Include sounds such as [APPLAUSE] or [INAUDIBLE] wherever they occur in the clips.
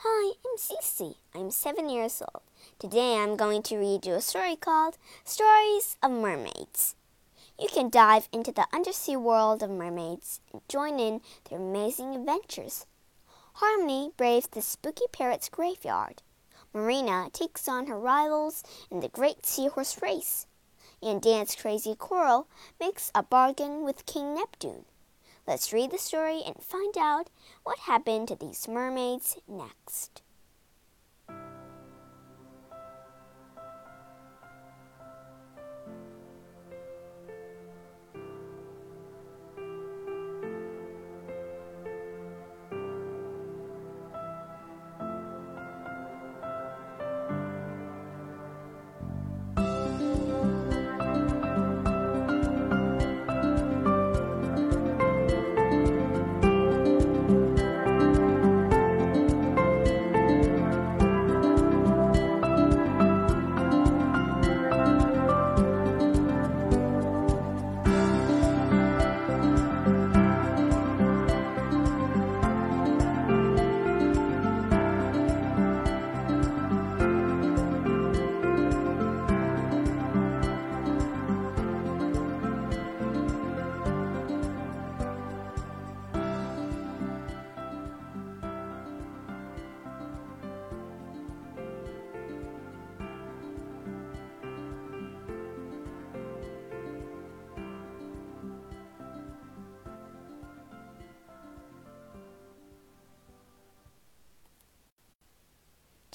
Hi, I'm Cece. I'm seven years old. Today I'm going to read you a story called Stories of Mermaids. You can dive into the undersea world of mermaids and join in their amazing adventures. Harmony braves the spooky parrot's graveyard. Marina takes on her rivals in the great seahorse race. And Dance Crazy Coral makes a bargain with King Neptune. Let's read the story and find out what happened to these mermaids next.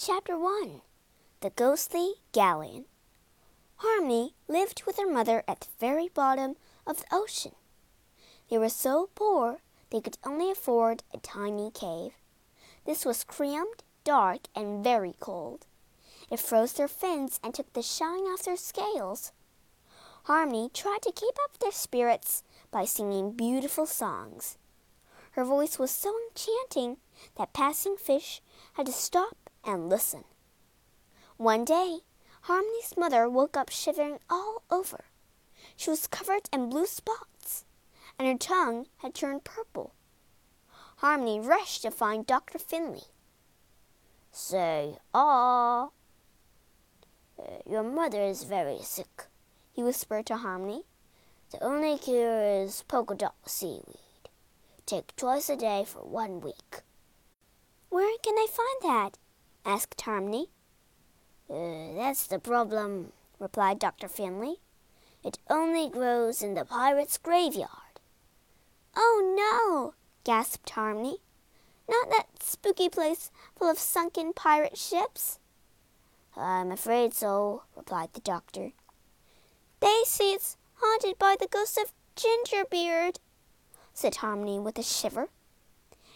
Chapter 1 The Ghostly Galleon Harmony lived with her mother at the very bottom of the ocean. They were so poor they could only afford a tiny cave. This was cramped, dark, and very cold. It froze their fins and took the shine off their scales. Harmony tried to keep up their spirits by singing beautiful songs. Her voice was so enchanting that passing fish had to stop and listen. One day, Harmony's mother woke up shivering all over. She was covered in blue spots, and her tongue had turned purple. Harmony rushed to find Dr. Finley. Say, ah. Uh, your mother is very sick, he whispered to Harmony. The only cure is polka dot seaweed. Take twice a day for one week. Where can I find that? Asked Harmony. Uh, that's the problem, replied Dr. Finley. It only grows in the pirate's graveyard. Oh, no, gasped Harmony. Not that spooky place full of sunken pirate ships? I'm afraid so, replied the doctor. They say it's haunted by the ghost of Gingerbeard, said Harmony with a shiver.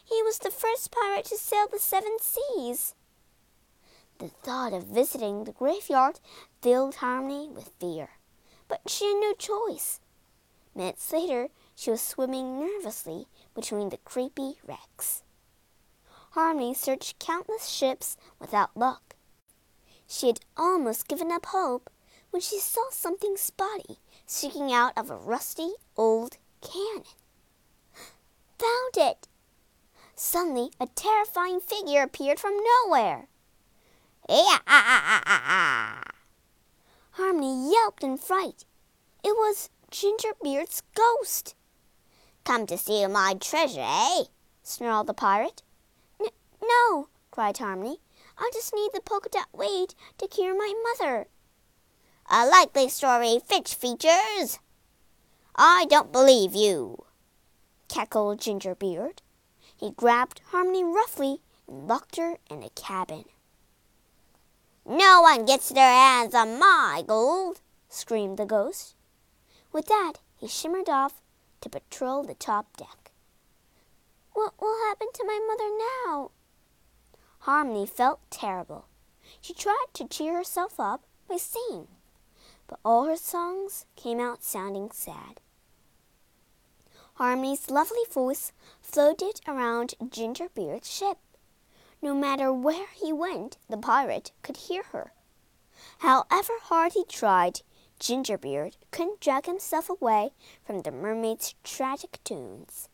He was the first pirate to sail the seven seas. The thought of visiting the graveyard filled Harmony with fear, but she had no choice. Minutes later, she was swimming nervously between the creepy wrecks. Harmony searched countless ships without luck. She had almost given up hope when she saw something spotty sticking out of a rusty old cannon. Found it! Suddenly, a terrifying figure appeared from nowhere. Ah, ah, ah, ah. Harmony yelped in fright. It was Gingerbeard's ghost. Come to steal my treasure, eh? snarled the pirate. no, cried Harmony. I just need the polka dot weed to cure my mother. A likely story, Fitch features. I don't believe you, cackled Gingerbeard. He grabbed Harmony roughly and locked her in a cabin. No one gets their hands on my gold, screamed the ghost. With that, he shimmered off to patrol the top deck. What will happen to my mother now? Harmony felt terrible. She tried to cheer herself up by singing, but all her songs came out sounding sad. Harmony's lovely voice floated around Gingerbeard's ship. No matter where he went, the pirate could hear her. However hard he tried, Gingerbeard couldn't drag himself away from the mermaid's tragic tunes.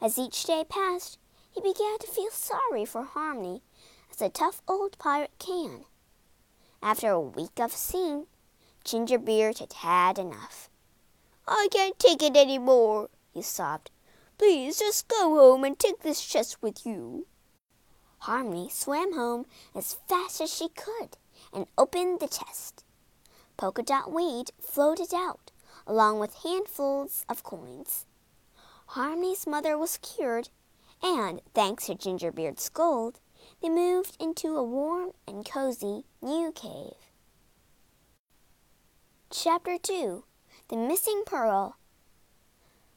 As each day passed, He began to feel sorry for Harmony, as a tough old pirate can. After a week of seeing, Gingerbeard had had enough. I can't take it any more, he sobbed. Please just go home and take this chest with you. Harmony swam home as fast as she could and opened the chest. Polka dot weed floated out, along with handfuls of coins. Harmony's mother was cured, and, thanks to Gingerbeard's gold, they moved into a warm and cozy new cave. Chapter 2 The Missing Pearl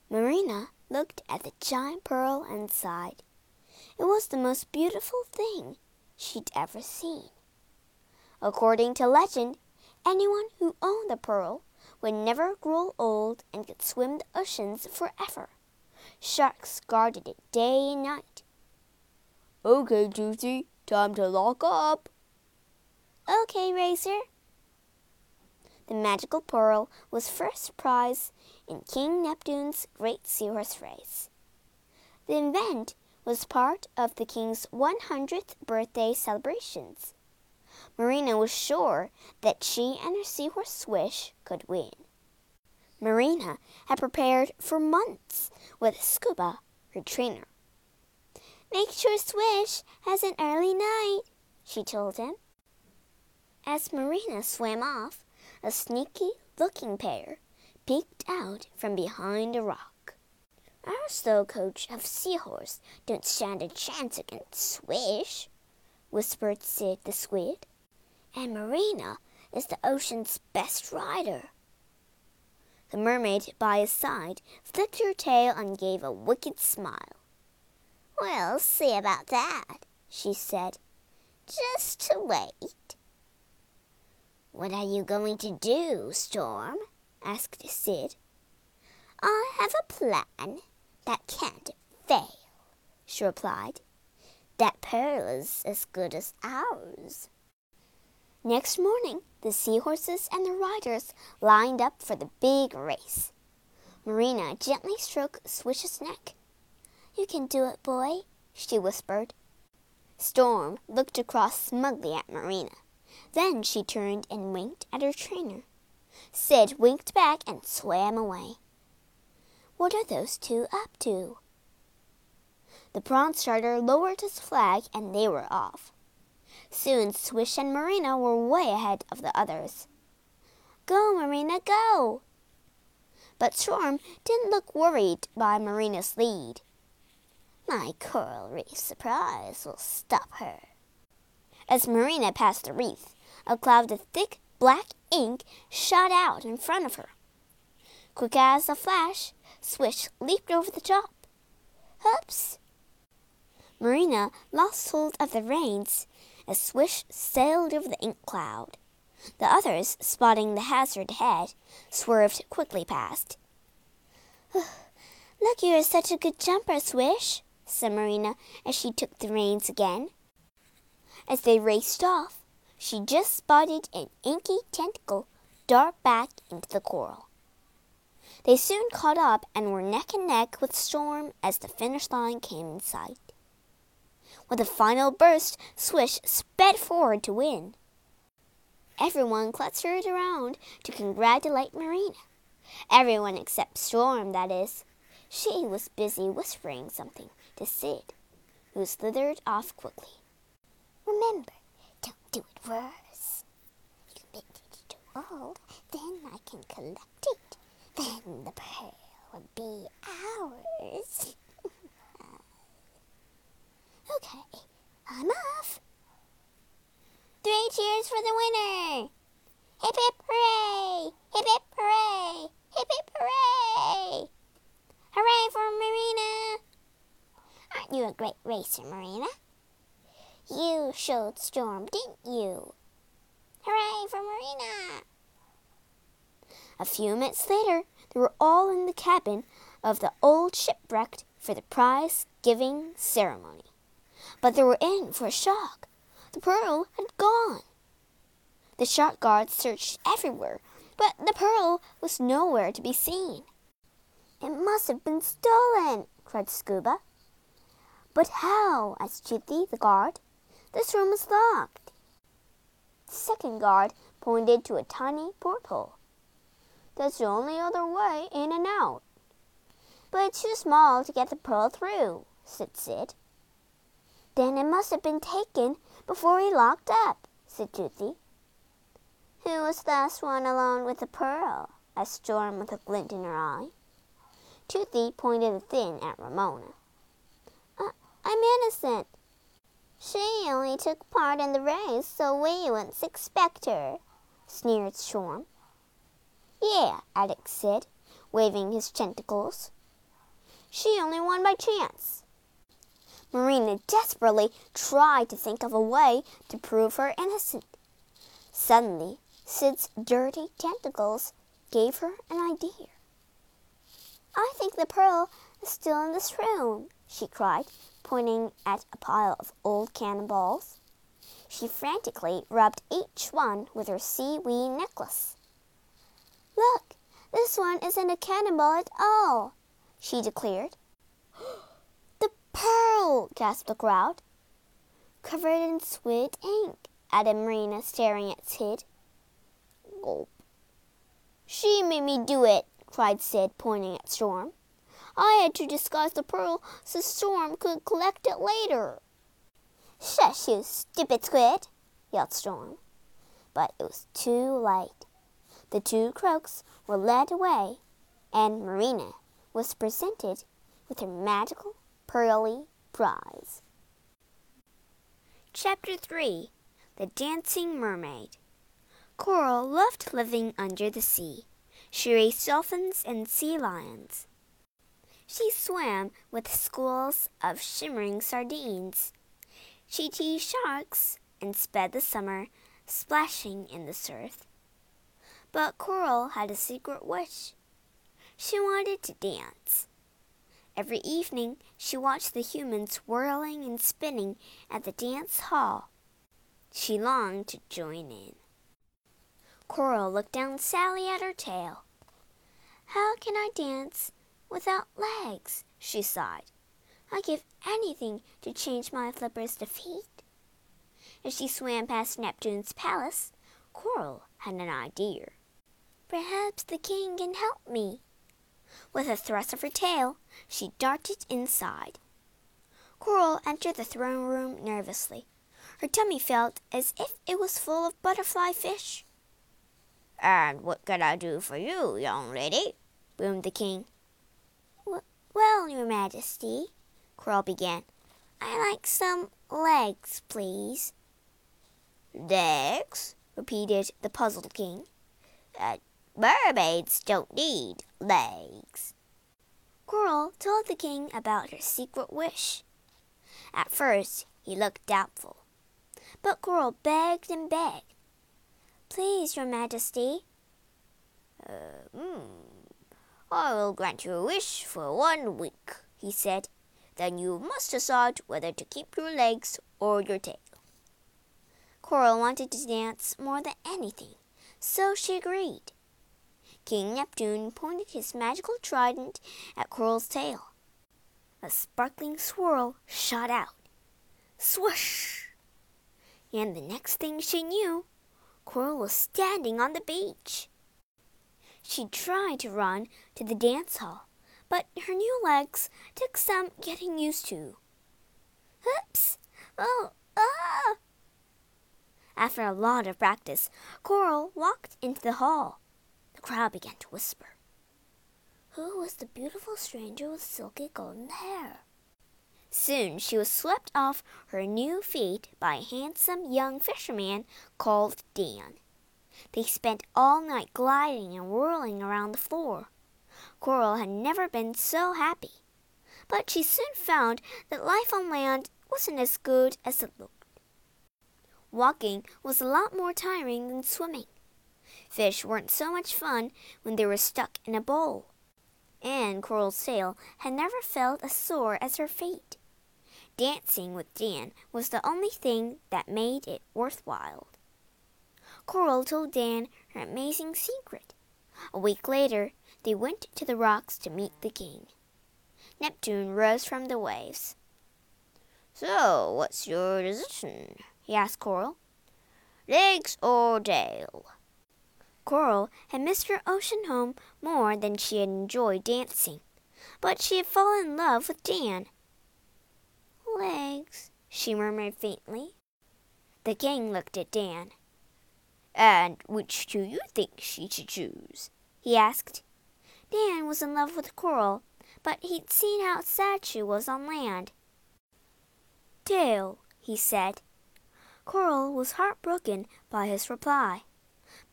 Marina looked at the giant pearl and sighed. It was the most beautiful thing she'd ever seen. According to legend, anyone who owned the pearl would never grow old and could swim the oceans forever. Sharks guarded it day and night. Okay, Juicy, time to lock up. Okay, Racer. The magical pearl was first prize in King Neptune's Great Seahorse Race. The event was part of the king's 100th birthday celebrations. Marina was sure that she and her seahorse Swish could win. Marina had prepared for months with Scuba, her trainer. Make sure Swish has an early night, she told him. As Marina swam off, a sneaky looking pair peeked out from behind a rock. Our slow coach of Seahorse don't stand a chance against Swish, whispered Sid the squid. And Marina is the ocean's best rider. The mermaid by his side flicked her tail and gave a wicked smile. We'll see about that, she said. Just to wait. What are you going to do, Storm? asked Sid. I have a plan that can't fail, she replied. That pearl is as good as ours. Next morning, the seahorses and the riders lined up for the big race. Marina gently stroked Swish's neck. You can do it, boy, she whispered. Storm looked across smugly at Marina. Then she turned and winked at her trainer. Sid winked back and swam away. What are those two up to? The prawn starter lowered his flag and they were off. Soon Swish and Marina were way ahead of the others. Go, Marina, go! But Storm didn't look worried by Marina's lead. My coral reef surprise will stop her. As Marina passed the reef, a cloud of thick black ink shot out in front of her. Quick as a flash, Swish leaped over the top. Oops! Marina lost hold of the reins as Swish sailed over the ink cloud. The others, spotting the hazard ahead, swerved quickly past. [SIGHS] Look, you're such a good jumper, Swish, said Marina as she took the reins again. As they raced off, she just spotted an inky tentacle dart back into the coral. They soon caught up and were neck and neck with Storm as the finish line came in sight. With a final burst, Swish sped forward to win. Everyone clustered around to congratulate Marina. Everyone except Storm, that is. She was busy whispering something to Sid, who slithered off quickly. Remember, don't do it worse. You make it too old, then I can collect it. Then the pearl would be ours. [LAUGHS] okay, I'm off. Three cheers for the winner! Hip hip hooray! Hip hip hooray! Hip hip hooray! Hooray for Marina! Aren't you a great racer, Marina? You showed Storm, didn't you? Hooray for Marina! A few minutes later, they were all in the cabin of the old shipwrecked for the prize giving ceremony. But they were in for a shock. The pearl had gone. The shark guards searched everywhere, but the pearl was nowhere to be seen. It must have been stolen, cried Scuba. But how? asked Toothy, the guard. This room is locked. The second guard pointed to a tiny porthole. That's the only other way in and out. But it's too small to get the pearl through, said Sid. Then it must have been taken before he locked up, said Toothy. Who was the last one alone with the pearl? asked Storm with a glint in her eye. Toothy pointed a thin at Ramona. Uh, I'm innocent. She only took part in the race, so we wouldn't suspect her, sneered Storm. Yeah, Alex said, waving his tentacles. She only won by chance. Marina desperately tried to think of a way to prove her innocent. Suddenly, Sid's dirty tentacles gave her an idea. I think the pearl is still in this room, she cried, pointing at a pile of old cannonballs. She frantically rubbed each one with her seaweed necklace. Look, this one isn't a cannonball at all, she declared. [GASPS] the pearl, gasped the crowd. Covered in squid ink, added Marina, staring at Sid. Gulp. She made me do it, cried Sid, pointing at Storm. I had to disguise the pearl so Storm could collect it later. Shush, you stupid squid, yelled Storm. But it was too late. The two croaks were led away, and Marina was presented with her magical pearly prize. Chapter 3 The Dancing Mermaid Coral loved living under the sea. She raised dolphins and sea lions. She swam with schools of shimmering sardines. She teased sharks and sped the summer, splashing in the surf. But Coral had a secret wish. She wanted to dance. Every evening she watched the humans whirling and spinning at the dance hall. She longed to join in. Coral looked down Sally at her tail. How can I dance without legs? she sighed. I'd give anything to change my flippers to feet. As she swam past Neptune's palace, Coral had an idea. Perhaps the king can help me. With a thrust of her tail, she darted inside. Coral entered the throne room nervously. Her tummy felt as if it was full of butterfly fish. And what can I do for you, young lady? boomed the king. Well, your majesty, Coral began, I like some legs, please. Legs? repeated the puzzled king. Uh, mermaids don't need legs. Coral told the king about her secret wish. At first, he looked doubtful, but Coral begged and begged. Please, your majesty. Uh, hmm. I will grant you a wish for one week, he said. Then you must decide whether to keep your legs or your tail. Coral wanted to dance more than anything, so she agreed. King Neptune pointed his magical trident at Coral's tail. A sparkling swirl shot out. Swoosh! And the next thing she knew, Coral was standing on the beach. She tried to run to the dance hall, but her new legs took some getting used to. Oops! Oh, ah! After a lot of practice, Coral walked into the hall. Crowd began to whisper. Who was the beautiful stranger with silky golden hair? Soon she was swept off her new feet by a handsome young fisherman called Dan. They spent all night gliding and whirling around the floor. Coral had never been so happy, but she soon found that life on land wasn't as good as it looked. Walking was a lot more tiring than swimming. Fish weren't so much fun when they were stuck in a bowl. And Coral's tail had never felt as sore as her feet. Dancing with Dan was the only thing that made it worthwhile. Coral told Dan her amazing secret. A week later, they went to the rocks to meet the king. Neptune rose from the waves. So, what's your decision? he asked Coral. Legs or tail? Coral had missed her ocean home more than she had enjoyed dancing, but she had fallen in love with Dan. Legs, she murmured faintly. The king looked at Dan. And which do you think she should choose? he asked. Dan was in love with Coral, but he'd seen how sad she was on land. Tail, he said. Coral was heartbroken by his reply.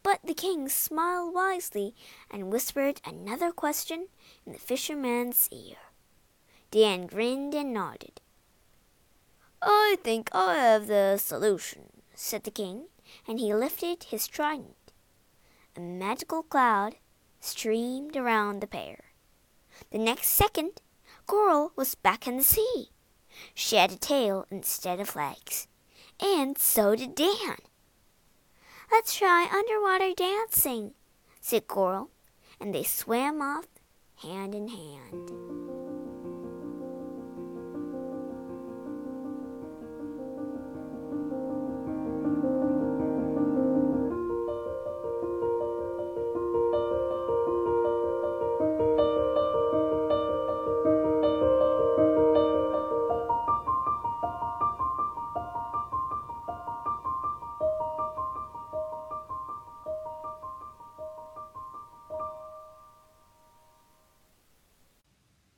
But the king smiled wisely and whispered another question in the fisherman's ear. Dan grinned and nodded. I think I have the solution, said the king, and he lifted his trident. A magical cloud streamed around the pair. The next second, Coral was back in the sea. She had a tail instead of legs, and so did Dan. Let's try underwater dancing, said Coral, and they swam off hand in hand.